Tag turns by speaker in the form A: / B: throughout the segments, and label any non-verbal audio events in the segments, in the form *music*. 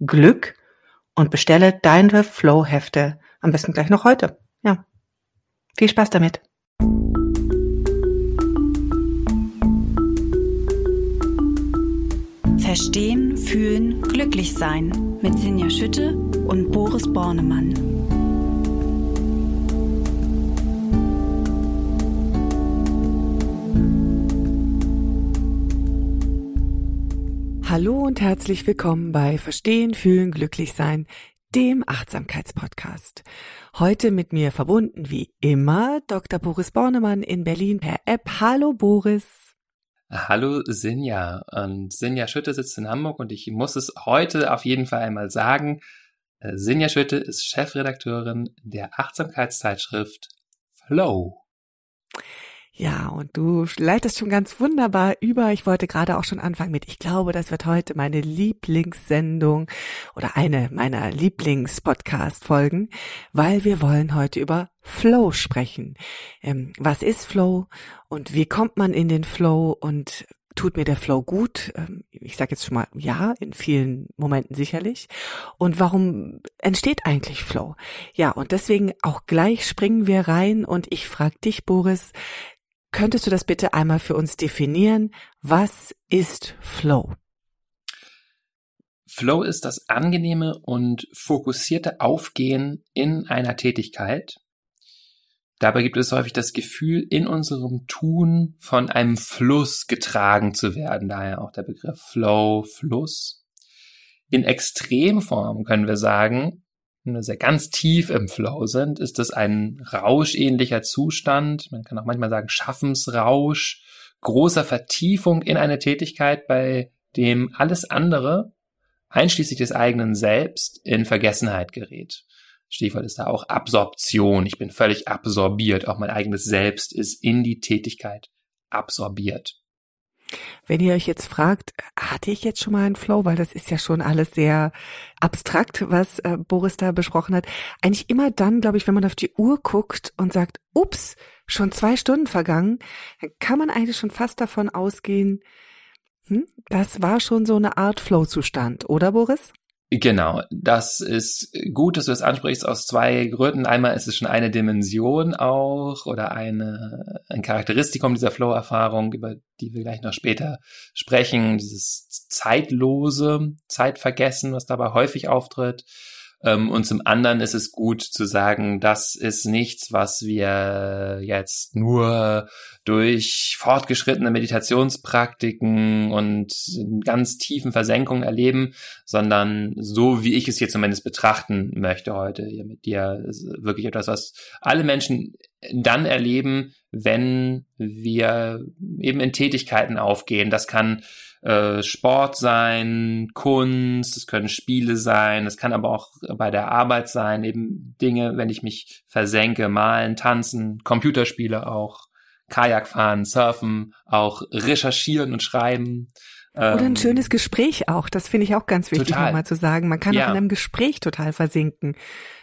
A: Glück und bestelle deine Flow-Hefte am besten gleich noch heute. Ja. Viel Spaß damit.
B: Verstehen, fühlen, glücklich sein mit Sinja Schütte und Boris Bornemann.
A: Hallo und herzlich willkommen bei Verstehen, Fühlen, Glücklichsein, dem Achtsamkeitspodcast. Heute mit mir verbunden wie immer Dr. Boris Bornemann in Berlin per App. Hallo Boris.
C: Hallo Sinja. Und Sinja Schütte sitzt in Hamburg und ich muss es heute auf jeden Fall einmal sagen. Äh, Sinja Schütte ist Chefredakteurin der Achtsamkeitszeitschrift Flow.
A: Ja, und du leitest schon ganz wunderbar über. Ich wollte gerade auch schon anfangen mit, ich glaube, das wird heute meine Lieblingssendung oder eine meiner Lieblingspodcast-Folgen, weil wir wollen heute über Flow sprechen. Ähm, was ist Flow und wie kommt man in den Flow und tut mir der Flow gut? Ähm, ich sage jetzt schon mal ja, in vielen Momenten sicherlich. Und warum entsteht eigentlich Flow? Ja, und deswegen auch gleich springen wir rein und ich frage dich, Boris, Könntest du das bitte einmal für uns definieren? Was ist Flow?
C: Flow ist das angenehme und fokussierte Aufgehen in einer Tätigkeit. Dabei gibt es häufig das Gefühl, in unserem Tun von einem Fluss getragen zu werden. Daher auch der Begriff Flow, Fluss. In Extremform können wir sagen, wenn wir sehr ganz tief im Flow sind, ist es ein rauschähnlicher Zustand. Man kann auch manchmal sagen Schaffensrausch, großer Vertiefung in eine Tätigkeit, bei dem alles andere, einschließlich des eigenen Selbst, in Vergessenheit gerät. Stichwort ist da auch Absorption. Ich bin völlig absorbiert. Auch mein eigenes Selbst ist in die Tätigkeit absorbiert.
A: Wenn ihr euch jetzt fragt, hatte ich jetzt schon mal einen Flow, weil das ist ja schon alles sehr abstrakt, was äh, Boris da besprochen hat. Eigentlich immer dann, glaube ich, wenn man auf die Uhr guckt und sagt, ups, schon zwei Stunden vergangen, dann kann man eigentlich schon fast davon ausgehen, hm, das war schon so eine Art Flow-Zustand, oder Boris?
C: Genau, das ist gut, dass du das ansprichst aus zwei Gründen. Einmal ist es schon eine Dimension auch oder eine, ein Charakteristikum dieser Flow-Erfahrung, über die wir gleich noch später sprechen, dieses zeitlose Zeitvergessen, was dabei häufig auftritt. Ähm, und zum anderen ist es gut zu sagen, das ist nichts, was wir jetzt nur durch fortgeschrittene Meditationspraktiken und ganz tiefen Versenkungen erleben, sondern so wie ich es hier zumindest betrachten möchte heute hier mit dir, ist wirklich etwas, was alle Menschen dann erleben, wenn wir eben in Tätigkeiten aufgehen. Das kann äh, Sport sein, Kunst, es können Spiele sein, es kann aber auch bei der Arbeit sein, eben Dinge, wenn ich mich versenke, malen, tanzen, Computerspiele auch, Kajak fahren, surfen, auch recherchieren und schreiben.
A: Oder ein ähm, schönes Gespräch auch. Das finde ich auch ganz wichtig, nochmal zu sagen. Man kann ja. auch in einem Gespräch total versinken.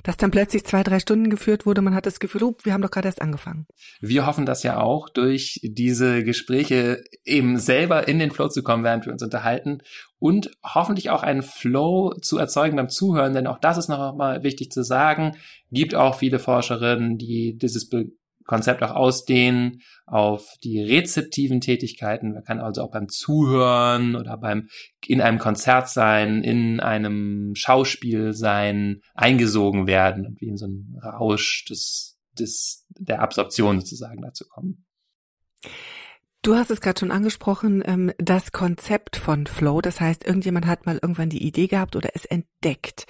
A: Dass dann plötzlich zwei, drei Stunden geführt wurde, man hat das Gefühl, oh, wir haben doch gerade erst angefangen.
C: Wir hoffen das ja auch, durch diese Gespräche eben selber in den Flow zu kommen, während wir uns unterhalten und hoffentlich auch einen Flow zu erzeugen beim Zuhören, denn auch das ist noch mal wichtig zu sagen. Gibt auch viele Forscherinnen, die dieses Konzept auch ausdehnen auf die rezeptiven Tätigkeiten. Man kann also auch beim Zuhören oder beim in einem Konzert sein, in einem Schauspiel sein, eingesogen werden und wie in so einen Rausch des, des, der Absorption sozusagen dazu kommen.
A: Du hast es gerade schon angesprochen, ähm, das Konzept von Flow. Das heißt, irgendjemand hat mal irgendwann die Idee gehabt oder es entdeckt.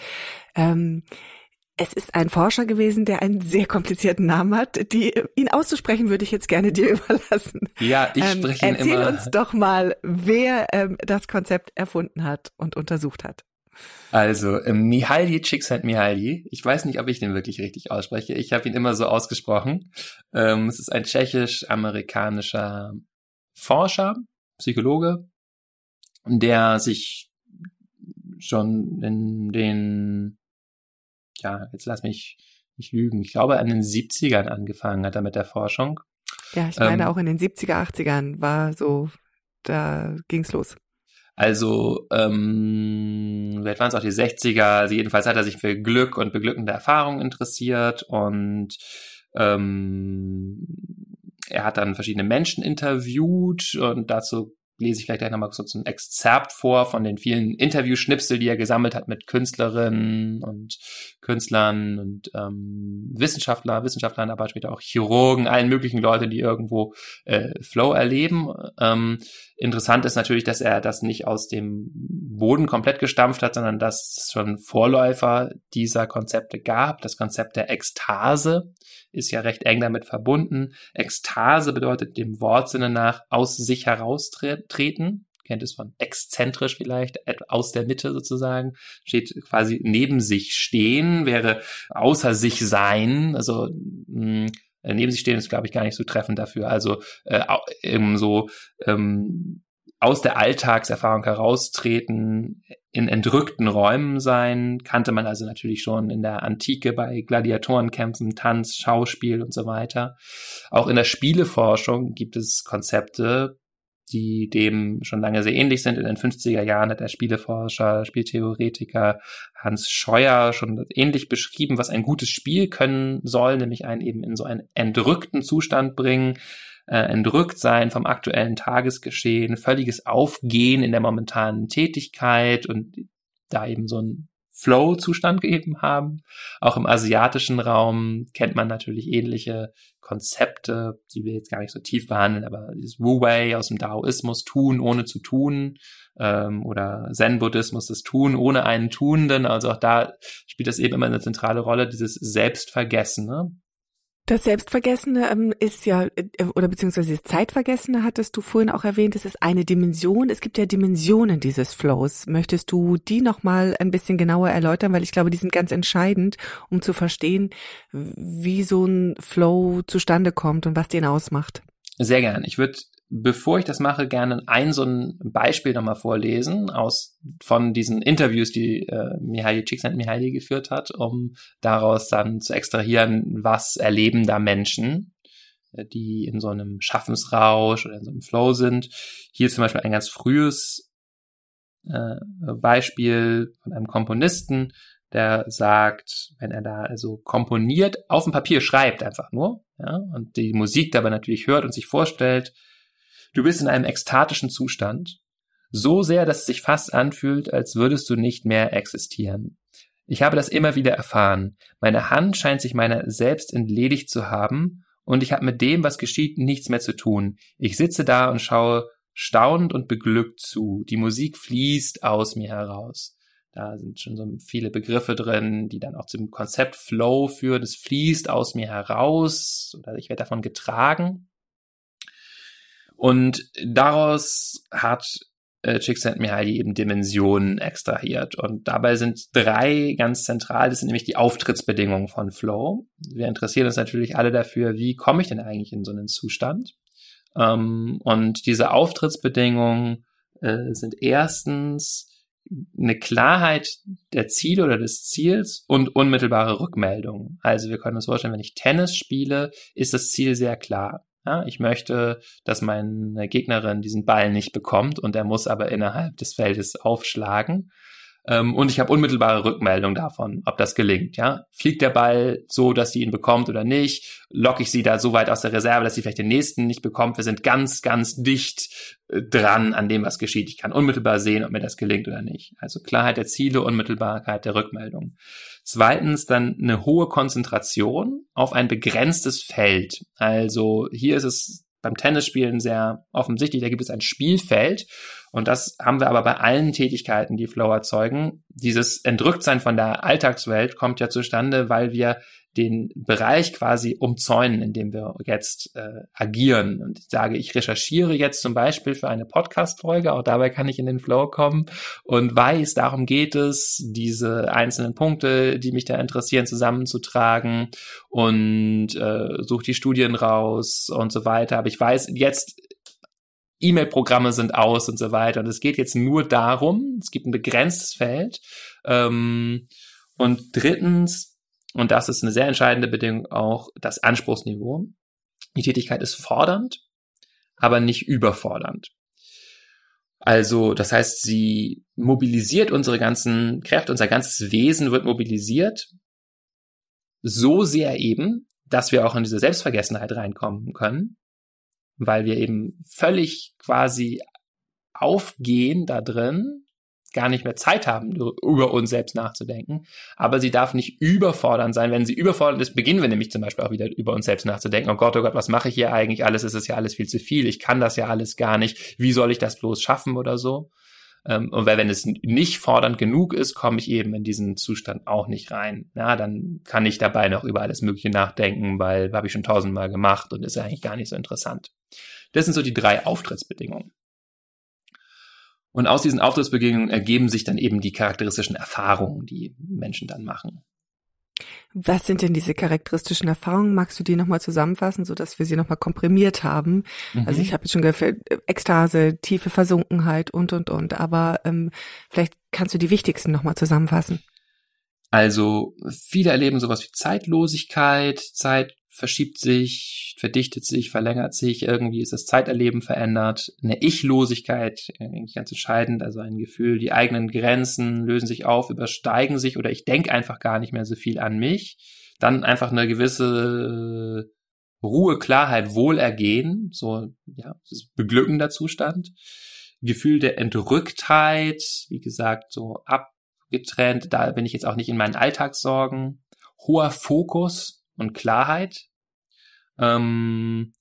A: Ähm, es ist ein Forscher gewesen, der einen sehr komplizierten Namen hat. Die, ihn auszusprechen würde ich jetzt gerne dir *laughs* überlassen.
C: Ja, ich ähm, spreche ihn
A: erzähl
C: immer.
A: uns doch mal, wer ähm, das Konzept erfunden hat und untersucht hat.
C: Also, ähm, Mihaly Csikszentmihalyi. Ich weiß nicht, ob ich den wirklich richtig ausspreche. Ich habe ihn immer so ausgesprochen. Ähm, es ist ein tschechisch-amerikanischer Forscher, Psychologe, der sich schon in den ja, jetzt lass mich nicht lügen, ich glaube an den 70ern angefangen hat er mit der Forschung.
A: Ja, ich meine ähm, auch in den 70er, 80ern war so, da ging's los.
C: Also, ähm, vielleicht waren es auch die 60er, also jedenfalls hat er sich für Glück und beglückende Erfahrungen interessiert und ähm, er hat dann verschiedene Menschen interviewt und dazu lese ich vielleicht gleich nochmal so ein Exzerpt vor von den vielen Interviewschnipsel, die er gesammelt hat mit Künstlerinnen und Künstlern und ähm, Wissenschaftler, Wissenschaftlern, aber später auch Chirurgen, allen möglichen Leute, die irgendwo äh, Flow erleben. Ähm, interessant ist natürlich, dass er das nicht aus dem Boden komplett gestampft hat, sondern dass es schon Vorläufer dieser Konzepte gab. Das Konzept der Ekstase ist ja recht eng damit verbunden. Ekstase bedeutet dem Wortsinne nach aus sich heraustreten. Kennt es von exzentrisch vielleicht, aus der Mitte sozusagen, steht quasi neben sich stehen, wäre außer sich sein, also mh, hm, neben sich stehen ist, glaube ich, gar nicht so treffend dafür. Also äh, eben so ähm, aus der Alltagserfahrung heraustreten, in entrückten Räumen sein, kannte man also natürlich schon in der Antike bei Gladiatorenkämpfen, Tanz, Schauspiel und so weiter. Auch in der Spieleforschung gibt es Konzepte, die dem schon lange sehr ähnlich sind. In den 50er Jahren hat der Spieleforscher, Spieltheoretiker Hans Scheuer schon ähnlich beschrieben, was ein gutes Spiel können soll, nämlich einen eben in so einen entrückten Zustand bringen, äh, entrückt sein vom aktuellen Tagesgeschehen, völliges Aufgehen in der momentanen Tätigkeit und da eben so ein Flow-Zustand gegeben haben. Auch im asiatischen Raum kennt man natürlich ähnliche Konzepte, die wir jetzt gar nicht so tief behandeln, aber dieses Wu-Wei aus dem Daoismus, tun ohne zu tun, ähm, oder Zen-Buddhismus, das Tun ohne einen Tuenden, also auch da spielt das eben immer eine zentrale Rolle, dieses Selbstvergessen. Ne?
A: Das Selbstvergessene ähm, ist ja, äh, oder beziehungsweise das Zeitvergessene hattest du vorhin auch erwähnt, es ist eine Dimension. Es gibt ja Dimensionen dieses Flows. Möchtest du die nochmal ein bisschen genauer erläutern? Weil ich glaube, die sind ganz entscheidend, um zu verstehen, wie so ein Flow zustande kommt und was den ausmacht.
C: Sehr gern. Ich würde bevor ich das mache, gerne ein so ein Beispiel nochmal vorlesen aus von diesen Interviews, die äh, Mihaly Csikszentmihalyi geführt hat, um daraus dann zu extrahieren, was erleben da Menschen, äh, die in so einem Schaffensrausch oder in so einem Flow sind. Hier zum Beispiel ein ganz frühes äh, Beispiel von einem Komponisten, der sagt, wenn er da also komponiert, auf dem Papier schreibt einfach nur, ja, und die Musik dabei natürlich hört und sich vorstellt, Du bist in einem ekstatischen Zustand, so sehr, dass es sich fast anfühlt, als würdest du nicht mehr existieren. Ich habe das immer wieder erfahren. Meine Hand scheint sich meiner selbst entledigt zu haben, und ich habe mit dem, was geschieht, nichts mehr zu tun. Ich sitze da und schaue staunend und beglückt zu. Die Musik fließt aus mir heraus. Da sind schon so viele Begriffe drin, die dann auch zum Konzept Flow führen. Es fließt aus mir heraus oder ich werde davon getragen. Und daraus hat äh, Csikszentmihalyi eben Dimensionen extrahiert. Und dabei sind drei ganz zentral, das sind nämlich die Auftrittsbedingungen von Flow. Wir interessieren uns natürlich alle dafür, wie komme ich denn eigentlich in so einen Zustand? Ähm, und diese Auftrittsbedingungen äh, sind erstens eine Klarheit der Ziele oder des Ziels und unmittelbare Rückmeldungen. Also wir können uns vorstellen, wenn ich Tennis spiele, ist das Ziel sehr klar. Ja, ich möchte, dass meine Gegnerin diesen Ball nicht bekommt und er muss aber innerhalb des Feldes aufschlagen. Ähm, und ich habe unmittelbare Rückmeldung davon, ob das gelingt. Ja, fliegt der Ball so, dass sie ihn bekommt oder nicht? Locke ich sie da so weit aus der Reserve, dass sie vielleicht den nächsten nicht bekommt? Wir sind ganz, ganz dicht äh, dran an dem, was geschieht. Ich kann unmittelbar sehen, ob mir das gelingt oder nicht. Also Klarheit der Ziele, Unmittelbarkeit der Rückmeldung. Zweitens dann eine hohe Konzentration auf ein begrenztes Feld. Also hier ist es beim Tennisspielen sehr offensichtlich. Da gibt es ein Spielfeld. Und das haben wir aber bei allen Tätigkeiten, die Flow erzeugen. Dieses Entrücktsein von der Alltagswelt kommt ja zustande, weil wir den Bereich quasi umzäunen, in dem wir jetzt äh, agieren. Und ich sage, ich recherchiere jetzt zum Beispiel für eine Podcast-Folge, auch dabei kann ich in den Flow kommen und weiß, darum geht es, diese einzelnen Punkte, die mich da interessieren, zusammenzutragen und äh, suche die Studien raus und so weiter. Aber ich weiß, jetzt E-Mail-Programme sind aus und so weiter. Und es geht jetzt nur darum, es gibt ein begrenztes Feld. Ähm, und drittens, und das ist eine sehr entscheidende Bedingung auch das Anspruchsniveau. Die Tätigkeit ist fordernd, aber nicht überfordernd. Also, das heißt, sie mobilisiert unsere ganzen Kräfte, unser ganzes Wesen wird mobilisiert, so sehr eben, dass wir auch in diese Selbstvergessenheit reinkommen können, weil wir eben völlig quasi aufgehen da drin gar nicht mehr Zeit haben, über uns selbst nachzudenken. Aber sie darf nicht überfordernd sein. Wenn sie überfordernd ist, beginnen wir nämlich zum Beispiel auch wieder über uns selbst nachzudenken. Oh Gott, oh Gott, was mache ich hier eigentlich alles? Es ja alles viel zu viel. Ich kann das ja alles gar nicht. Wie soll ich das bloß schaffen oder so? Ähm, und weil wenn es nicht fordernd genug ist, komme ich eben in diesen Zustand auch nicht rein. Ja, dann kann ich dabei noch über alles Mögliche nachdenken, weil habe ich schon tausendmal gemacht und ist eigentlich gar nicht so interessant. Das sind so die drei Auftrittsbedingungen. Und aus diesen Auftrittsbegegnungen ergeben sich dann eben die charakteristischen Erfahrungen, die Menschen dann machen.
A: Was sind denn diese charakteristischen Erfahrungen? Magst du die nochmal zusammenfassen, so dass wir sie nochmal komprimiert haben? Mhm. Also ich habe jetzt schon gehört, Ekstase, tiefe Versunkenheit und, und, und. Aber ähm, vielleicht kannst du die wichtigsten nochmal zusammenfassen.
C: Also viele erleben sowas wie Zeitlosigkeit, Zeit verschiebt sich, verdichtet sich, verlängert sich, irgendwie ist das Zeiterleben verändert, eine Ichlosigkeit, eigentlich ganz entscheidend, also ein Gefühl, die eigenen Grenzen lösen sich auf, übersteigen sich oder ich denke einfach gar nicht mehr so viel an mich. Dann einfach eine gewisse Ruhe, Klarheit, Wohlergehen, so, ja, das ist beglückender Zustand. Gefühl der Entrücktheit, wie gesagt, so abgetrennt, da bin ich jetzt auch nicht in meinen Alltagssorgen. Hoher Fokus, und Klarheit. Ähm,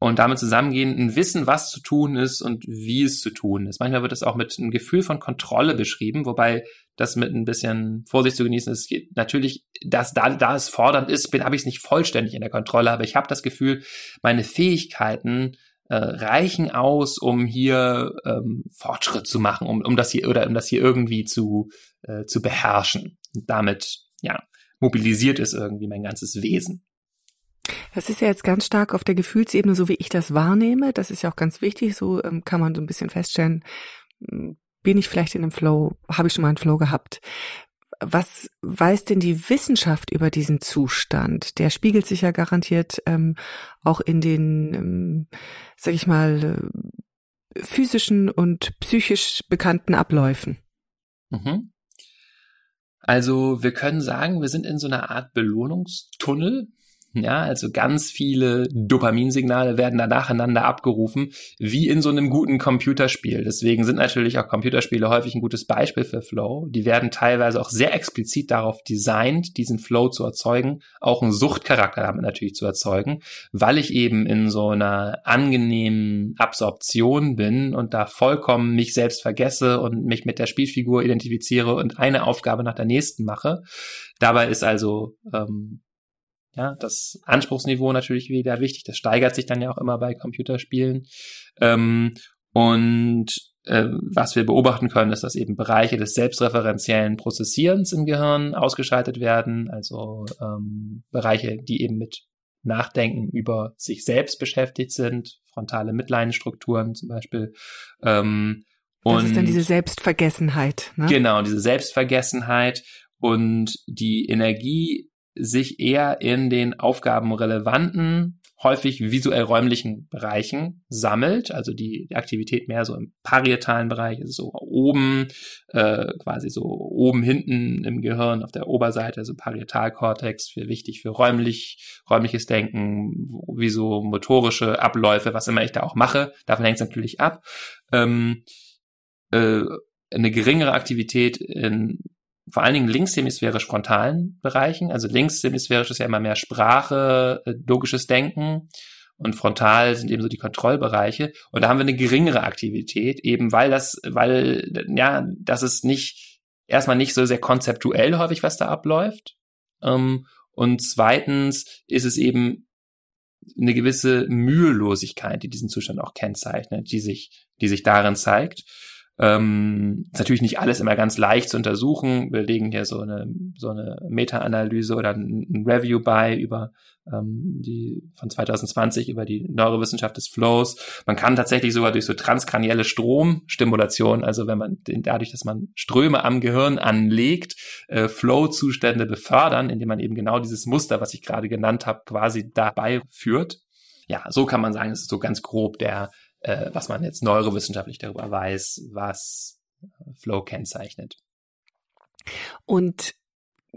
C: und damit zusammengehen, ein Wissen, was zu tun ist und wie es zu tun ist. Manchmal wird es auch mit einem Gefühl von Kontrolle beschrieben, wobei das mit ein bisschen Vorsicht zu genießen ist. Natürlich, dass da, da es fordernd ist, bin, habe ich es nicht vollständig in der Kontrolle, aber ich habe das Gefühl, meine Fähigkeiten äh, reichen aus, um hier ähm, Fortschritt zu machen, um, um das hier oder um das hier irgendwie zu, äh, zu beherrschen. Damit, ja, mobilisiert ist irgendwie mein ganzes Wesen.
A: Das ist ja jetzt ganz stark auf der Gefühlsebene, so wie ich das wahrnehme. Das ist ja auch ganz wichtig. So ähm, kann man so ein bisschen feststellen, hm, bin ich vielleicht in einem Flow, habe ich schon mal einen Flow gehabt. Was weiß denn die Wissenschaft über diesen Zustand? Der spiegelt sich ja garantiert ähm, auch in den, ähm, sag ich mal, äh, physischen und psychisch bekannten Abläufen.
C: Mhm. Also wir können sagen, wir sind in so einer Art Belohnungstunnel, ja, also ganz viele Dopaminsignale werden da nacheinander abgerufen, wie in so einem guten Computerspiel. Deswegen sind natürlich auch Computerspiele häufig ein gutes Beispiel für Flow. Die werden teilweise auch sehr explizit darauf designt, diesen Flow zu erzeugen, auch einen Suchtcharakter damit natürlich zu erzeugen, weil ich eben in so einer angenehmen Absorption bin und da vollkommen mich selbst vergesse und mich mit der Spielfigur identifiziere und eine Aufgabe nach der nächsten mache. Dabei ist also ähm, ja, das Anspruchsniveau natürlich wieder wichtig. Das steigert sich dann ja auch immer bei Computerspielen. Ähm, und äh, was wir beobachten können, ist, dass eben Bereiche des selbstreferenziellen Prozessierens im Gehirn ausgeschaltet werden. Also ähm, Bereiche, die eben mit Nachdenken über sich selbst beschäftigt sind, frontale Mitleidenstrukturen zum Beispiel. Ähm,
A: das ist dann diese Selbstvergessenheit.
C: Ne? Genau, diese Selbstvergessenheit und die Energie sich eher in den aufgabenrelevanten, häufig visuell räumlichen Bereichen sammelt, also die, Aktivität mehr so im parietalen Bereich, also so oben, äh, quasi so oben hinten im Gehirn auf der Oberseite, also Parietalkortex, für wichtig für räumlich, räumliches Denken, wie so motorische Abläufe, was immer ich da auch mache, davon hängt es natürlich ab. Ähm, äh, eine geringere Aktivität in vor allen Dingen linkshemisphärisch frontalen Bereichen. Also linkshemisphärisch ist ja immer mehr Sprache, äh, logisches Denken und frontal sind eben so die Kontrollbereiche. Und da haben wir eine geringere Aktivität, eben weil das, weil, ja, das ist nicht, erstmal nicht so sehr konzeptuell häufig, was da abläuft. Ähm, und zweitens ist es eben eine gewisse Mühelosigkeit, die diesen Zustand auch kennzeichnet, die sich, die sich darin zeigt. Ähm, ist natürlich nicht alles immer ganz leicht zu untersuchen. Wir legen hier so eine, so eine Meta-Analyse oder ein, Review bei über ähm, die von 2020 über die Neurowissenschaft des Flows. Man kann tatsächlich sogar durch so transkranielle Stromstimulation, also wenn man den, dadurch, dass man Ströme am Gehirn anlegt, äh, Flow-Zustände befördern, indem man eben genau dieses Muster, was ich gerade genannt habe, quasi dabei führt. Ja, so kann man sagen, es ist so ganz grob der äh, was man jetzt neurowissenschaftlich darüber weiß, was Flow kennzeichnet.
A: Und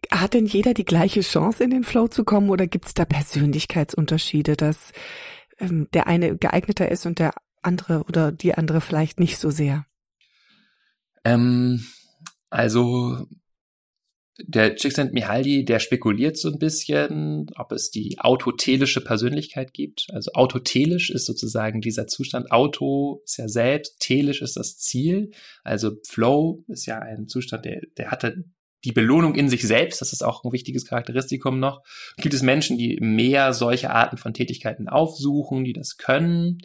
A: hat denn jeder die gleiche Chance, in den Flow zu kommen oder gibt es da Persönlichkeitsunterschiede, dass ähm, der eine geeigneter ist und der andere oder die andere vielleicht nicht so sehr?
C: Ähm, also der Csikszentmihalyi, der spekuliert so ein bisschen, ob es die autotelische Persönlichkeit gibt. Also autotelisch ist sozusagen dieser Zustand. Auto ist ja selbst, telisch ist das Ziel. Also Flow ist ja ein Zustand, der, der hatte die Belohnung in sich selbst. Das ist auch ein wichtiges Charakteristikum noch. Gibt es Menschen, die mehr solche Arten von Tätigkeiten aufsuchen, die das können?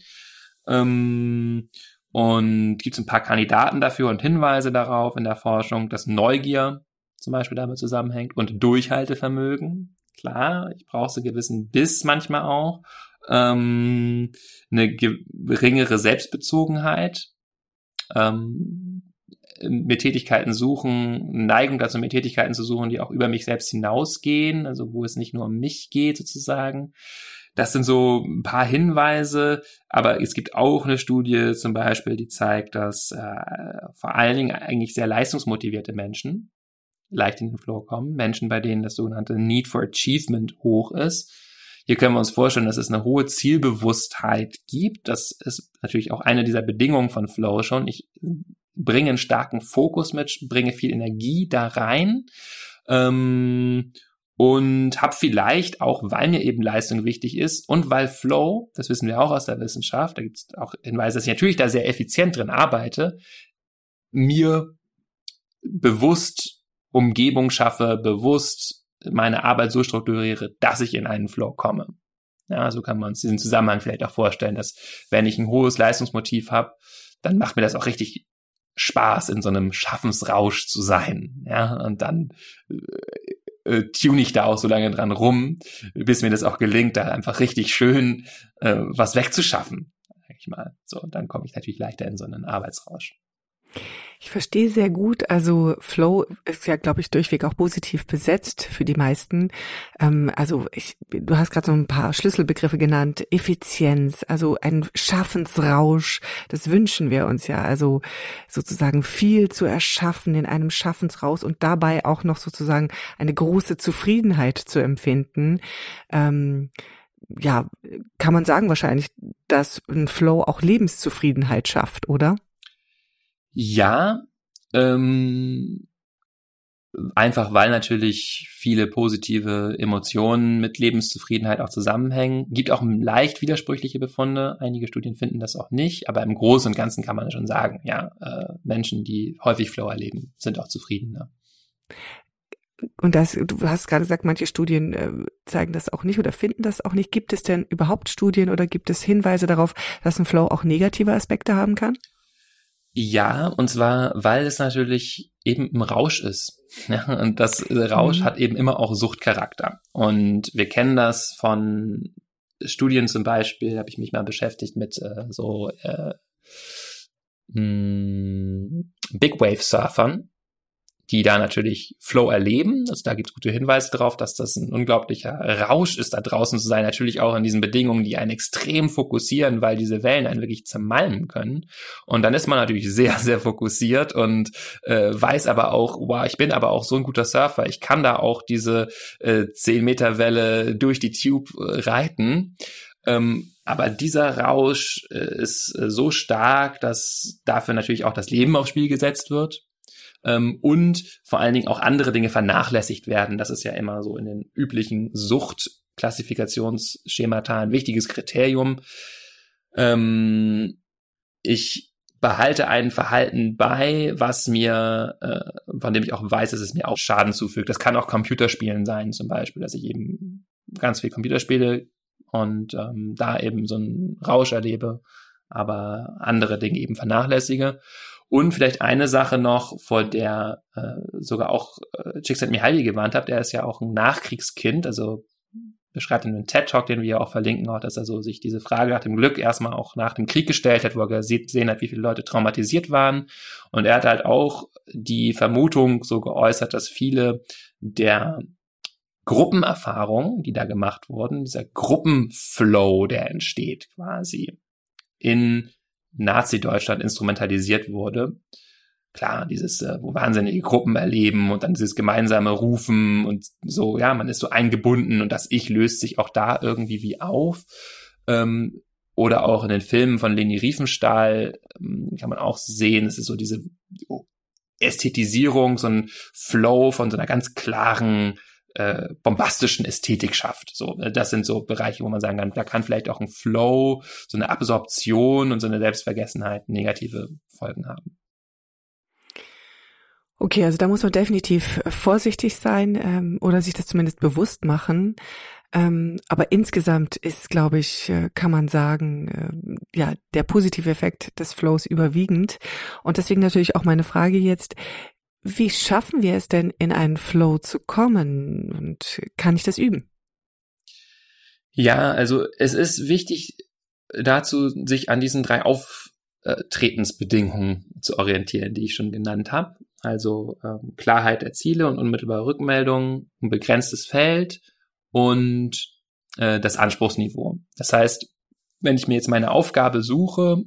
C: Ähm, und gibt es ein paar Kandidaten dafür und Hinweise darauf in der Forschung, dass Neugier zum Beispiel damit zusammenhängt und Durchhaltevermögen. Klar, ich brauche so gewissen Biss manchmal auch. Ähm, eine geringere Selbstbezogenheit. Ähm, mir Tätigkeiten suchen, Neigung dazu, mir Tätigkeiten zu suchen, die auch über mich selbst hinausgehen, also wo es nicht nur um mich geht sozusagen. Das sind so ein paar Hinweise, aber es gibt auch eine Studie zum Beispiel, die zeigt, dass äh, vor allen Dingen eigentlich sehr leistungsmotivierte Menschen leicht in den Flow kommen. Menschen, bei denen das sogenannte Need for Achievement hoch ist. Hier können wir uns vorstellen, dass es eine hohe Zielbewusstheit gibt. Das ist natürlich auch eine dieser Bedingungen von Flow schon. Ich bringe einen starken Fokus mit, bringe viel Energie da rein. Ähm, und habe vielleicht auch, weil mir eben Leistung wichtig ist und weil Flow, das wissen wir auch aus der Wissenschaft, da gibt es auch Hinweise, dass ich natürlich da sehr effizient drin arbeite, mir bewusst Umgebung schaffe, bewusst meine Arbeit so strukturiere, dass ich in einen Flow komme. Ja, so kann man uns diesen Zusammenhang vielleicht auch vorstellen, dass wenn ich ein hohes Leistungsmotiv habe, dann macht mir das auch richtig Spaß, in so einem Schaffensrausch zu sein. Ja, und dann äh, äh, tune ich da auch so lange dran rum, bis mir das auch gelingt, da einfach richtig schön äh, was wegzuschaffen. Sag ich mal. So, dann komme ich natürlich leichter in so einen Arbeitsrausch.
A: Ich verstehe sehr gut. Also Flow ist ja, glaube ich, durchweg auch positiv besetzt für die meisten. Ähm, also ich, du hast gerade so ein paar Schlüsselbegriffe genannt. Effizienz, also ein Schaffensrausch. Das wünschen wir uns ja. Also sozusagen viel zu erschaffen in einem Schaffensrausch und dabei auch noch sozusagen eine große Zufriedenheit zu empfinden. Ähm, ja, kann man sagen wahrscheinlich, dass ein Flow auch Lebenszufriedenheit schafft, oder?
C: Ja, ähm, einfach weil natürlich viele positive Emotionen mit Lebenszufriedenheit auch zusammenhängen. Gibt auch leicht widersprüchliche Befunde. Einige Studien finden das auch nicht, aber im Großen und Ganzen kann man schon sagen, ja, äh, Menschen, die häufig Flow erleben, sind auch zufriedener.
A: Und das, du hast gerade gesagt, manche Studien äh, zeigen das auch nicht oder finden das auch nicht. Gibt es denn überhaupt Studien oder gibt es Hinweise darauf, dass ein Flow auch negative Aspekte haben kann?
C: Ja, und zwar, weil es natürlich eben im Rausch ist. *laughs* Ja, und das Rausch mhm. hat eben immer auch Suchtcharakter. Und wir kennen das von Studien zum Beispiel, habe ich mich mal beschäftigt mit äh, so äh, mh, hm, Big Wave Surfern, die da natürlich Flow erleben. Also da gibt es gute Hinweise darauf, dass das ein unglaublicher Rausch ist, da draußen zu sein. Natürlich auch in diesen Bedingungen, die einen extrem fokussieren, weil diese Wellen einen wirklich zermalmen können. Und dann ist man natürlich sehr, *laughs* sehr fokussiert und äh, weiß aber auch, wow, ich bin aber auch so ein guter Surfer. Ich kann da auch diese äh, 10 Meter Welle durch die Tube äh, reiten. Ähm, aber dieser Rausch äh, ist äh, so stark, dass dafür natürlich auch das Leben aufs Spiel gesetzt wird ähm, und vor allen Dingen auch andere Dinge vernachlässigt werden. Das ist ja immer so in den üblichen Sucht Klassifikationsschemata ein wichtiges Kriterium. Ähm, ich behalte ein Verhalten bei, was mir, äh, von dem ich auch weiß, dass es mir auch Schaden zufügt. Das kann auch Computerspielen sein, zum Beispiel, dass ich eben ganz viel Computerspiele und ähm, da eben so einen Rausch erlebe, aber andere Dinge eben vernachlässige. Und vielleicht eine Sache noch, vor der äh, sogar auch äh, Csikszentmihalyi gewarnt hat, der ist ja auch ein Nachkriegskind, also beschreibt in einem TED-Talk, den wir ja auch verlinken, auch, dass er so sich diese Frage nach dem Glück erstmal auch nach dem Krieg gestellt hat, wo er gesehen hat, wie viele Leute traumatisiert waren. Und er hat halt auch die Vermutung so geäußert, dass viele der Gruppenerfahrungen, die da gemacht wurden, dieser Gruppenflow, der entsteht quasi in Nazi-Deutschland instrumentalisiert wurde, klar, dieses, äh, wo wahnsinnige Gruppen erleben und dann dieses gemeinsame Rufen und so, ja, man ist so eingebunden und das Ich löst sich auch da irgendwie wie auf. Ähm, oder auch in den Filmen von Leni Riefenstahl ähm, kann man auch sehen, es ist so diese Ästhetisierung, so ein Flow von so einer ganz klaren, äh, bombastischen Ästhetik schafft. So, äh, das sind so Bereiche, wo man sagen kann, da kann vielleicht auch ein Flow, so eine Absorption und so eine Selbstvergessenheit negative Folgen haben.
A: Okay, also da muss man definitiv vorsichtig sein ähm, oder sich das zumindest bewusst machen. Ähm, aber insgesamt ist, glaube ich, äh, kann man sagen, äh, ja, der positive Effekt des Flows überwiegend. Und deswegen natürlich auch meine Frage jetzt, wie schaffen wir es denn, in einen Flow zu kommen? Und kann ich das üben?
C: Ja, also es ist wichtig dazu, sich an diesen drei Auftretensbedingungen zu orientieren, die ich schon genannt habe also ähm, Klarheit der Ziele und unmittelbare Rückmeldung, ein begrenztes Feld und äh, das Anspruchsniveau. Das heißt, wenn ich mir jetzt meine Aufgabe suche,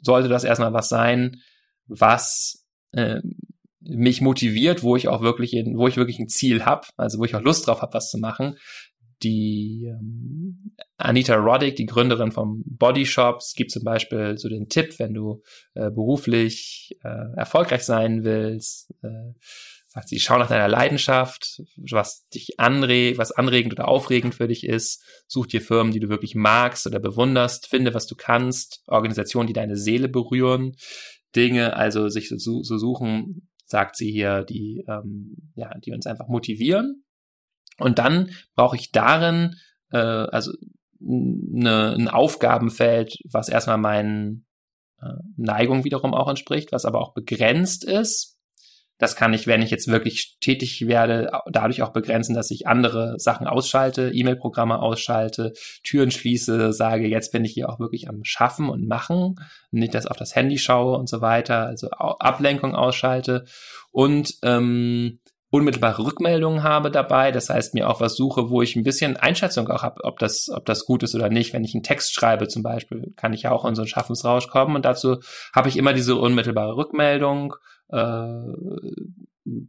C: sollte das erstmal was sein, was äh, mich motiviert, wo ich auch wirklich, in, wo ich wirklich ein Ziel habe, also wo ich auch Lust drauf habe, was zu machen. Die ähm, Anita Roddick, die Gründerin vom Body Shops, gibt zum Beispiel so den Tipp, wenn du äh, beruflich äh, erfolgreich sein willst, äh, sagt sie, schau nach deiner Leidenschaft, was dich anregt, was anregend oder aufregend für dich ist, such dir Firmen, die du wirklich magst oder bewunderst, finde, was du kannst, Organisationen, die deine Seele berühren, Dinge, also sich so, so suchen, sagt sie hier, die, ähm, ja, die uns einfach motivieren und dann brauche ich darin äh, also eine, ein Aufgabenfeld, was erstmal meinen äh, Neigung wiederum auch entspricht, was aber auch begrenzt ist. Das kann ich, wenn ich jetzt wirklich tätig werde, dadurch auch begrenzen, dass ich andere Sachen ausschalte, E-Mail-Programme ausschalte, Türen schließe, sage, jetzt bin ich hier auch wirklich am Schaffen und Machen, nicht dass auf das Handy schaue und so weiter, also Ablenkung ausschalte und ähm, unmittelbare Rückmeldungen habe dabei. Das heißt, mir auch was suche, wo ich ein bisschen Einschätzung auch habe, ob das, ob das gut ist oder nicht. Wenn ich einen Text schreibe zum Beispiel, kann ich ja auch in so einen Schaffensrausch kommen und dazu habe ich immer diese unmittelbare Rückmeldung. Äh,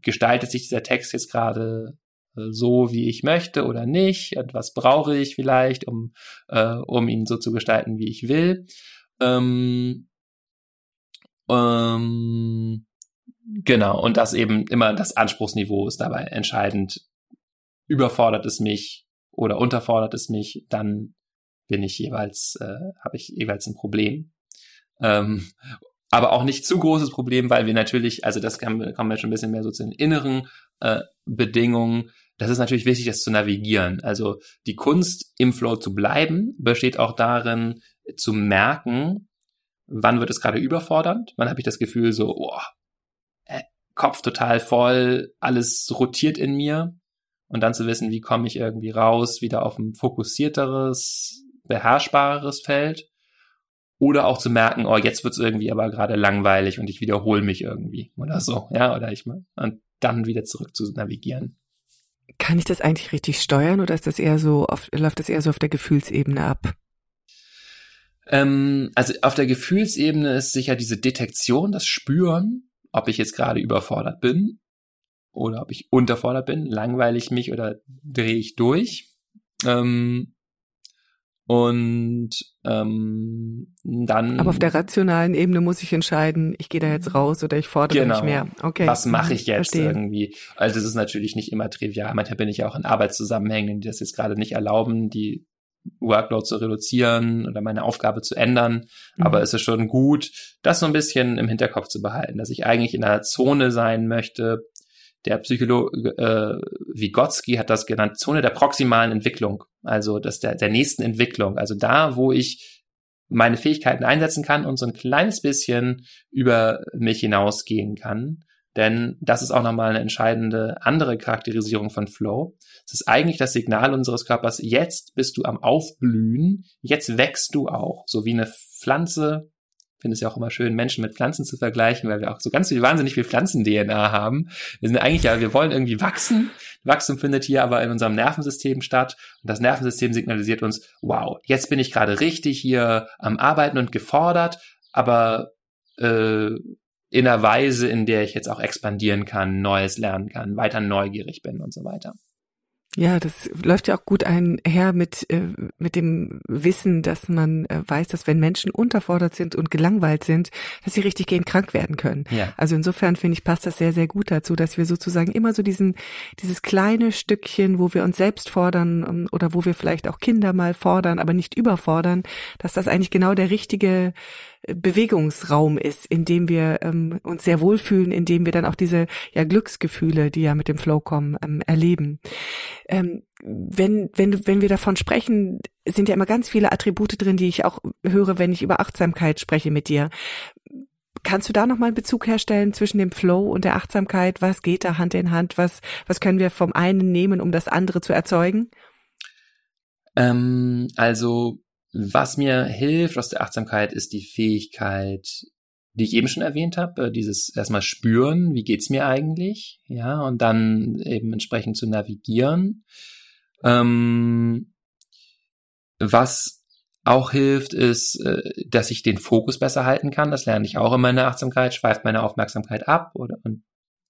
C: gestaltet sich dieser Text jetzt gerade äh, so, wie ich möchte oder nicht? Was brauche ich vielleicht, um, äh, um ihn so zu gestalten, wie ich will? Ähm, ähm, Genau, und das eben immer das Anspruchsniveau ist dabei entscheidend. Überfordert es mich oder unterfordert es mich, dann bin ich jeweils, äh, habe ich jeweils ein Problem. Ähm, aber auch nicht zu großes Problem, weil wir natürlich, also das kann, kommen wir schon ein bisschen mehr so zu den inneren äh, Bedingungen. Das ist natürlich wichtig, das zu navigieren. Also die Kunst im Flow zu bleiben, besteht auch darin, zu merken, wann wird es gerade überfordernd, wann habe ich das Gefühl so, oh, Kopf total voll, alles rotiert in mir und dann zu wissen, wie komme ich irgendwie raus, wieder auf ein fokussierteres, beherrschbareres Feld oder auch zu merken, oh, jetzt wird's irgendwie aber gerade langweilig und ich wiederhole mich irgendwie oder so, ja, oder ich mal und dann wieder zurück zu navigieren.
A: Kann ich das eigentlich richtig steuern oder ist das eher so, auf, läuft das eher so auf der Gefühlsebene ab?
C: Ähm, also auf der Gefühlsebene ist sicher diese Detektion, das Spüren, ob ich jetzt gerade überfordert bin oder ob ich unterfordert bin, langweile ich mich oder drehe ich durch. Ähm, Und ähm, dann.
A: Aber auf der rationalen Ebene muss ich entscheiden, ich gehe da jetzt raus oder ich fordere
C: genau.
A: nicht mehr. Okay.
C: Was mache ich jetzt
A: Verstehe.
C: irgendwie? Also das ist natürlich nicht immer trivial. Manchmal bin ich ja auch in Arbeitszusammenhängen, die das jetzt gerade nicht erlauben, die Workload zu reduzieren oder meine Aufgabe zu ändern.
A: Mhm.
C: Aber es ist schon gut, das so ein bisschen im Hinterkopf zu behalten, dass ich eigentlich in einer Zone sein möchte. Der Psychologe äh, Vygotsky hat das genannt, Zone der proximalen Entwicklung, also das der, der nächsten Entwicklung. Also da, wo ich meine Fähigkeiten einsetzen kann und so ein kleines bisschen über mich hinausgehen kann. Denn das ist auch nochmal eine entscheidende andere Charakterisierung von Flow. Es ist eigentlich das Signal unseres Körpers, jetzt bist du am Aufblühen, jetzt wächst du auch, so wie eine Pflanze. Finde es ja auch immer schön, Menschen mit Pflanzen zu vergleichen, weil wir auch so ganz viel, wahnsinnig viel Pflanzen-DNA haben. Wir sind eigentlich ja, wir wollen irgendwie wachsen. Wachstum findet hier aber in unserem Nervensystem statt. Und das Nervensystem signalisiert uns, wow, jetzt bin ich gerade richtig hier am Arbeiten und gefordert, aber äh, in einer Weise, in der ich jetzt auch expandieren kann, Neues lernen kann, weiter neugierig bin und so weiter.
A: Ja, das läuft ja auch gut einher mit, äh, mit dem Wissen, dass man äh, weiß, dass wenn Menschen unterfordert sind und gelangweilt sind, dass sie richtig gehen krank werden können.
C: Ja.
A: Also insofern finde ich, passt das sehr, sehr gut dazu, dass wir sozusagen immer so diesen, dieses kleine Stückchen, wo wir uns selbst fordern um, oder wo wir vielleicht auch Kinder mal fordern, aber nicht überfordern, dass das eigentlich genau der richtige Bewegungsraum ist, in dem wir ähm, uns sehr wohlfühlen, in dem wir dann auch diese ja, Glücksgefühle, die ja mit dem Flow kommen, ähm, erleben. Ähm, wenn, wenn, wenn wir davon sprechen, sind ja immer ganz viele Attribute drin, die ich auch höre, wenn ich über Achtsamkeit spreche mit dir. Kannst du da nochmal einen Bezug herstellen zwischen dem Flow und der Achtsamkeit? Was geht da Hand in Hand? Was, was können wir vom einen nehmen, um das andere zu erzeugen?
C: Ähm, also, was mir hilft aus der Achtsamkeit, ist die Fähigkeit, die ich eben schon erwähnt habe, äh, dieses erstmal spüren, wie geht's mir eigentlich, ja, und dann eben entsprechend zu navigieren. Ähm, was auch hilft, ist, äh, dass ich den Fokus besser halten kann. Das lerne ich auch in meiner Achtsamkeit, schweift meine Aufmerksamkeit ab oder und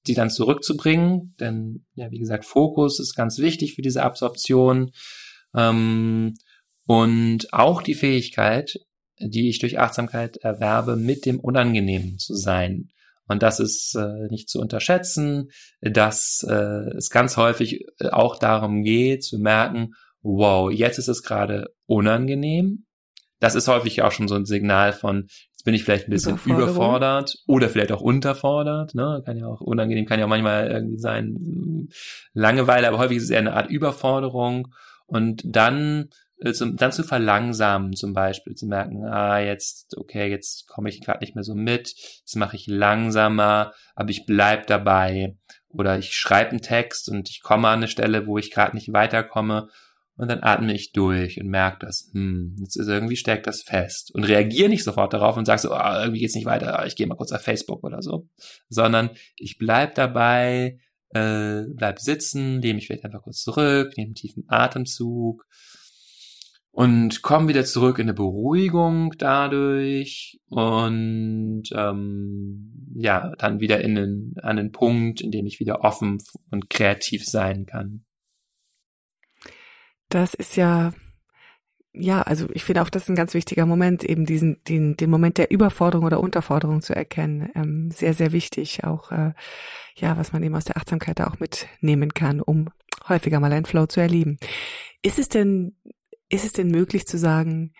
C: sie dann zurückzubringen. Denn, ja, wie gesagt, Fokus ist ganz wichtig für diese Absorption. Ähm, und auch die Fähigkeit, die ich durch Achtsamkeit erwerbe, mit dem Unangenehmen zu sein. Und das ist äh, nicht zu unterschätzen, dass äh, es ganz häufig äh, auch darum geht, zu merken, wow, jetzt ist es gerade unangenehm. Das ist häufig auch schon so ein Signal von, jetzt bin ich vielleicht ein bisschen überfordert oder vielleicht auch unterfordert. Ne? Kann ja auch unangenehm, kann ja auch manchmal irgendwie sein, Langeweile, aber häufig ist es eher eine Art Überforderung. Und dann dann zu verlangsamen zum Beispiel, zu merken, ah, jetzt, okay, jetzt komme ich gerade nicht mehr so mit, jetzt mache ich langsamer, aber ich bleib dabei. Oder ich schreibe einen Text und ich komme an eine Stelle, wo ich gerade nicht weiterkomme und dann atme ich durch und merke das, hm, jetzt ist irgendwie steckt das fest und reagiere nicht sofort darauf und sag so, ah, irgendwie geht's nicht weiter, ich gehe mal kurz auf Facebook oder so, sondern ich bleib dabei, äh, bleib sitzen, lehne mich vielleicht einfach kurz zurück, nehme einen tiefen Atemzug und komme wieder zurück in eine Beruhigung dadurch und ähm, ja, dann wieder in den, an den Punkt, in dem ich wieder offen und kreativ sein kann.
A: Das ist ja, ja, also ich finde auch, das ist ein ganz wichtiger Moment, eben diesen, den, den Moment der Überforderung oder Unterforderung zu erkennen. Ähm, sehr, sehr wichtig, auch äh, ja, was man eben aus der Achtsamkeit da auch mitnehmen kann, um häufiger mal einen Flow zu erleben. Ist es denn, ist es denn möglich zu sagen,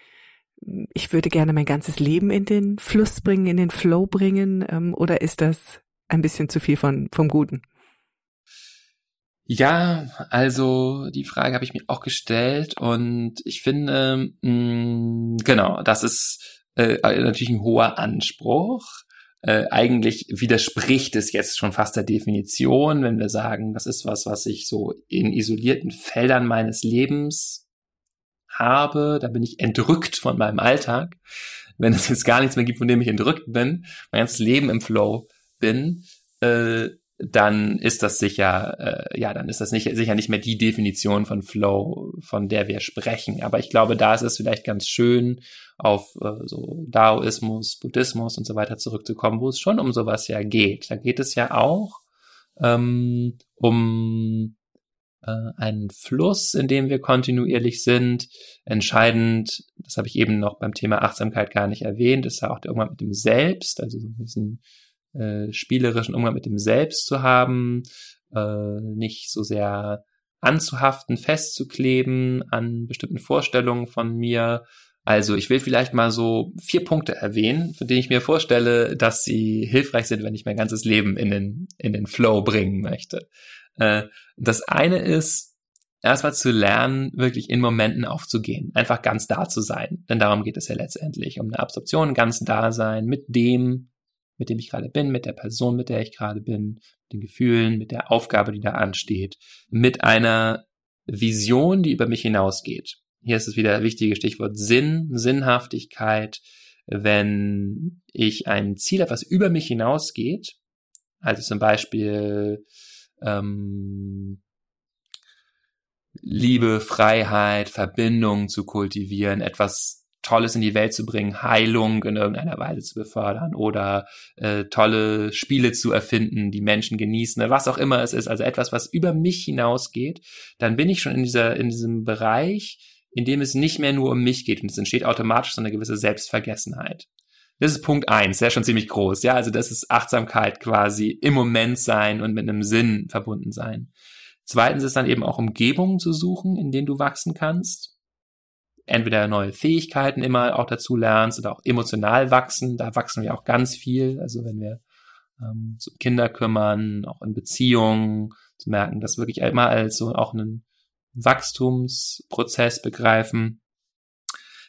A: ich würde gerne mein ganzes Leben in den Fluss bringen, in den Flow bringen, ähm, oder ist das ein bisschen zu viel von vom Guten?
C: Ja, also die Frage habe ich mir auch gestellt und ich finde, mh, genau, das ist äh, natürlich ein hoher Anspruch. Äh, eigentlich widerspricht es jetzt schon fast der Definition, wenn wir sagen, das ist was, was ich so in isolierten Feldern meines Lebens habe, da bin ich entrückt von meinem Alltag. Wenn es jetzt gar nichts mehr gibt, von dem ich entrückt bin, mein ganzes Leben im Flow bin, äh, dann ist das sicher, äh, ja, dann ist das nicht, sicher nicht mehr die Definition von Flow, von der wir sprechen. Aber ich glaube, da ist es vielleicht ganz schön, auf äh, so Daoismus, Buddhismus und so weiter zurückzukommen, wo es schon um sowas ja geht. Da geht es ja auch ähm, um äh, einen Fluss, in dem wir kontinuierlich sind. Entscheidend, das habe ich eben noch beim Thema Achtsamkeit gar nicht erwähnt, ist ja auch der Umgang mit dem Selbst, also diesen äh, spielerischen Umgang mit dem Selbst zu haben, äh, nicht so sehr anzuhaften, festzukleben an bestimmten Vorstellungen von mir. Also ich will vielleicht mal so vier Punkte erwähnen, von denen ich mir vorstelle, dass sie hilfreich sind, wenn ich mein ganzes Leben in den, in den Flow bringen möchte. Äh, das eine ist, erstmal zu lernen, wirklich in Momenten aufzugehen, einfach ganz da zu sein. Denn darum geht es ja letztendlich, um eine Absorption, ganz da sein mit dem, mit dem ich gerade bin, mit der Person, mit der ich gerade bin, mit den Gefühlen, mit der Aufgabe, die da ansteht, mit einer Vision, die über mich hinausgeht. Hier ist es wieder ein wichtiges Stichwort Sinn, Sinnhaftigkeit. Wenn ich ein Ziel habe, was über mich hinausgeht, also zum Beispiel ähm, Liebe, Freiheit, Verbindung zu kultivieren, etwas Tolles in die Welt zu bringen, Heilung in irgendeiner Weise zu befördern oder äh, tolle Spiele zu erfinden, die Menschen genießen, was auch immer es ist, also etwas, was über mich hinausgeht, dann bin ich schon in dieser in diesem Bereich, in dem es nicht mehr nur um mich geht und es entsteht automatisch so eine gewisse Selbstvergessenheit. Das ist Punkt eins, der ist schon ziemlich groß. Ja, also das ist Achtsamkeit quasi im Moment sein und mit einem Sinn verbunden sein. Zweitens ist dann eben auch Umgebungen zu suchen, in denen du wachsen kannst. Entweder neue Fähigkeiten immer auch dazu lernst oder auch emotional wachsen. Da wachsen wir auch ganz viel. Also wenn wir ähm, um Kinder kümmern, auch in Beziehungen, zu merken, das wirklich immer als so auch einen Wachstumsprozess begreifen.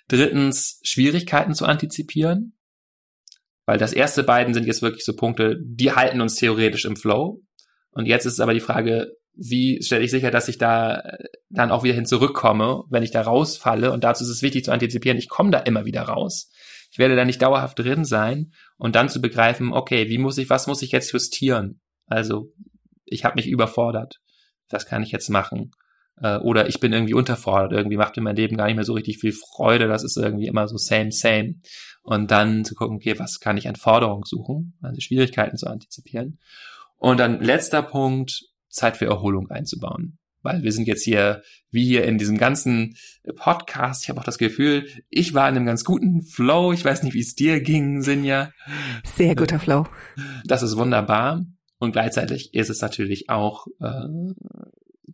C: Drittens, Schwierigkeiten zu antizipieren. Weil das erste beiden sind jetzt wirklich so Punkte, die halten uns theoretisch im Flow. Und jetzt ist aber die Frage, wie stelle ich sicher, dass ich da äh, dann auch wieder hin zurückkomme, wenn ich da rausfalle. Und dazu ist es wichtig zu antizipieren, ich komme da immer wieder raus. Ich werde da nicht dauerhaft drin sein und dann zu begreifen, okay, wie muss ich, was muss ich jetzt justieren? Also, ich habe mich überfordert. Was kann ich jetzt machen? Äh, oder ich bin irgendwie unterfordert, irgendwie macht mir mein Leben gar nicht mehr so richtig viel Freude, das ist irgendwie immer so same, same. Und dann zu gucken, okay, was kann ich an Forderung suchen, also Schwierigkeiten zu antizipieren. Und dann letzter Punkt, Zeit für Erholung einzubauen. Weil wir sind jetzt hier, wie hier in diesem ganzen Podcast, ich habe auch das Gefühl, ich war in einem ganz guten Flow. Ich weiß nicht, wie es dir ging, Sinja.
A: Sehr guter Flow.
C: Das ist wunderbar. Und gleichzeitig ist es natürlich auch äh,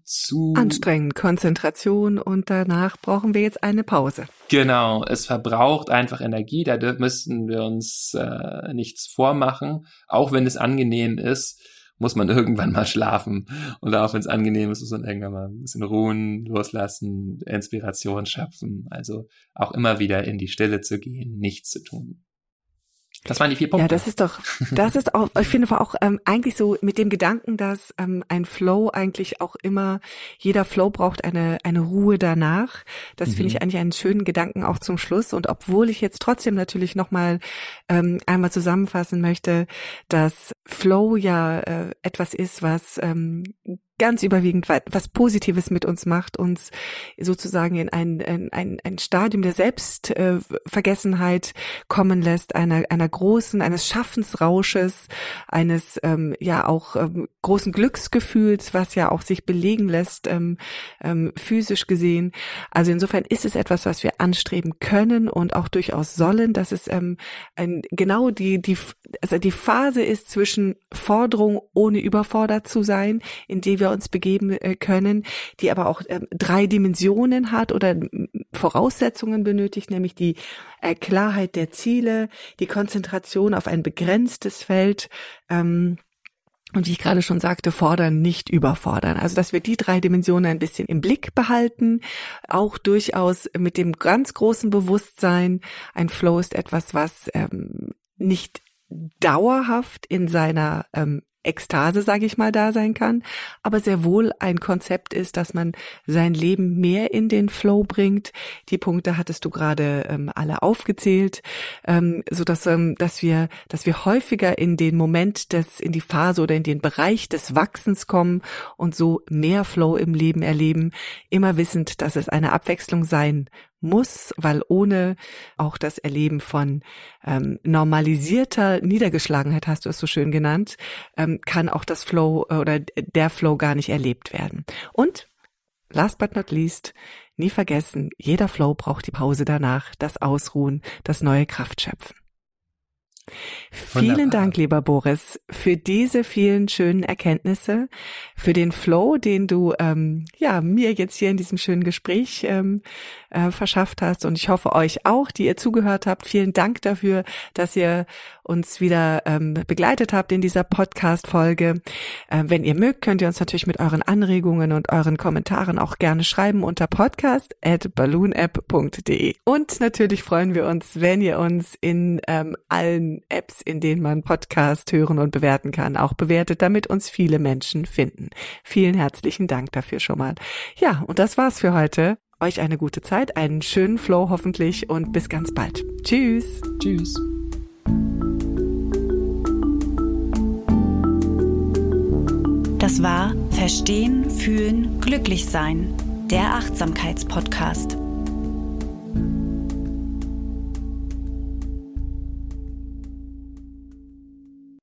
C: zu
A: anstrengend, Konzentration und danach brauchen wir jetzt eine Pause.
C: Genau, es verbraucht einfach Energie, da müssten wir uns äh, nichts vormachen, auch wenn es angenehm ist muss man *laughs* irgendwann mal schlafen. Und auch wenn es angenehm ist, muss man irgendwann mal ein bisschen ruhen, loslassen, Inspiration schöpfen. Also auch immer wieder in die Stille zu gehen, nichts zu tun. Das waren die vier Punkte.
A: Ja, das ist doch, das ist auch, ich finde auch ähm, eigentlich so mit dem Gedanken, dass ähm, ein Flow eigentlich auch immer, jeder Flow braucht eine, eine Ruhe danach. Das mhm. finde ich mhm. eigentlich einen schönen Gedanken auch zum Schluss. Und obwohl ich jetzt trotzdem natürlich nochmal ähm, einmal zusammenfassen möchte, dass Flow ja äh, etwas ist, was ähm, ganz überwiegend was Positives mit uns macht, uns sozusagen in ein, in ein, ein Stadium der Selbstvergessenheit kommen lässt, einer, einer großen, eines Schaffensrausches, eines ähm, ja auch ähm, großen Glücksgefühls, was ja auch sich belegen lässt, ähm, ähm, physisch gesehen. Also insofern ist es etwas, was wir anstreben können und auch durchaus sollen, dass es ähm, ein, genau die, die, also die Phase ist zwischen Forderung ohne überfordert zu sein, in die wir wir uns begeben äh, können, die aber auch ähm, drei Dimensionen hat oder Voraussetzungen benötigt, nämlich die äh, Klarheit der Ziele, die Konzentration auf ein begrenztes Feld, ähm, und wie ich gerade schon sagte, fordern, nicht überfordern. Also, dass wir die drei Dimensionen ein bisschen im Blick behalten, auch durchaus mit dem ganz großen Bewusstsein, ein Flow ist etwas, was ähm, nicht dauerhaft in seiner ähm, Ekstase, sage ich mal, da sein kann, aber sehr wohl ein Konzept ist, dass man sein Leben mehr in den Flow bringt. Die Punkte hattest du gerade ähm, alle aufgezählt, ähm, so dass ähm, dass wir dass wir häufiger in den Moment des in die Phase oder in den Bereich des Wachsens kommen und so mehr Flow im Leben erleben, immer wissend, dass es eine Abwechslung sein muss, weil ohne auch das Erleben von ähm, normalisierter Niedergeschlagenheit, hast du es so schön genannt, ähm, kann auch das Flow äh, oder der Flow gar nicht erlebt werden. Und last but not least, nie vergessen, jeder Flow braucht die Pause danach, das Ausruhen, das neue Kraftschöpfen. Vielen Wunderbar. Dank, lieber Boris, für diese vielen schönen Erkenntnisse, für den Flow, den du ähm, ja mir jetzt hier in diesem schönen Gespräch ähm, äh, verschafft hast. Und ich hoffe euch auch, die ihr zugehört habt. Vielen Dank dafür, dass ihr uns wieder ähm, begleitet habt in dieser Podcast-Folge. Äh, wenn ihr mögt, könnt ihr uns natürlich mit euren Anregungen und euren Kommentaren auch gerne schreiben unter podcast at balloonapp.de. Und natürlich freuen wir uns, wenn ihr uns in ähm, allen Apps, in denen man Podcast hören und bewerten kann, auch bewertet, damit uns viele Menschen finden. Vielen herzlichen Dank dafür schon mal. Ja, und das war's für heute. Euch eine gute Zeit, einen schönen Flow hoffentlich und bis ganz bald. Tschüss.
C: Tschüss.
B: Das war Verstehen, Fühlen, Glücklich Sein, der Achtsamkeitspodcast.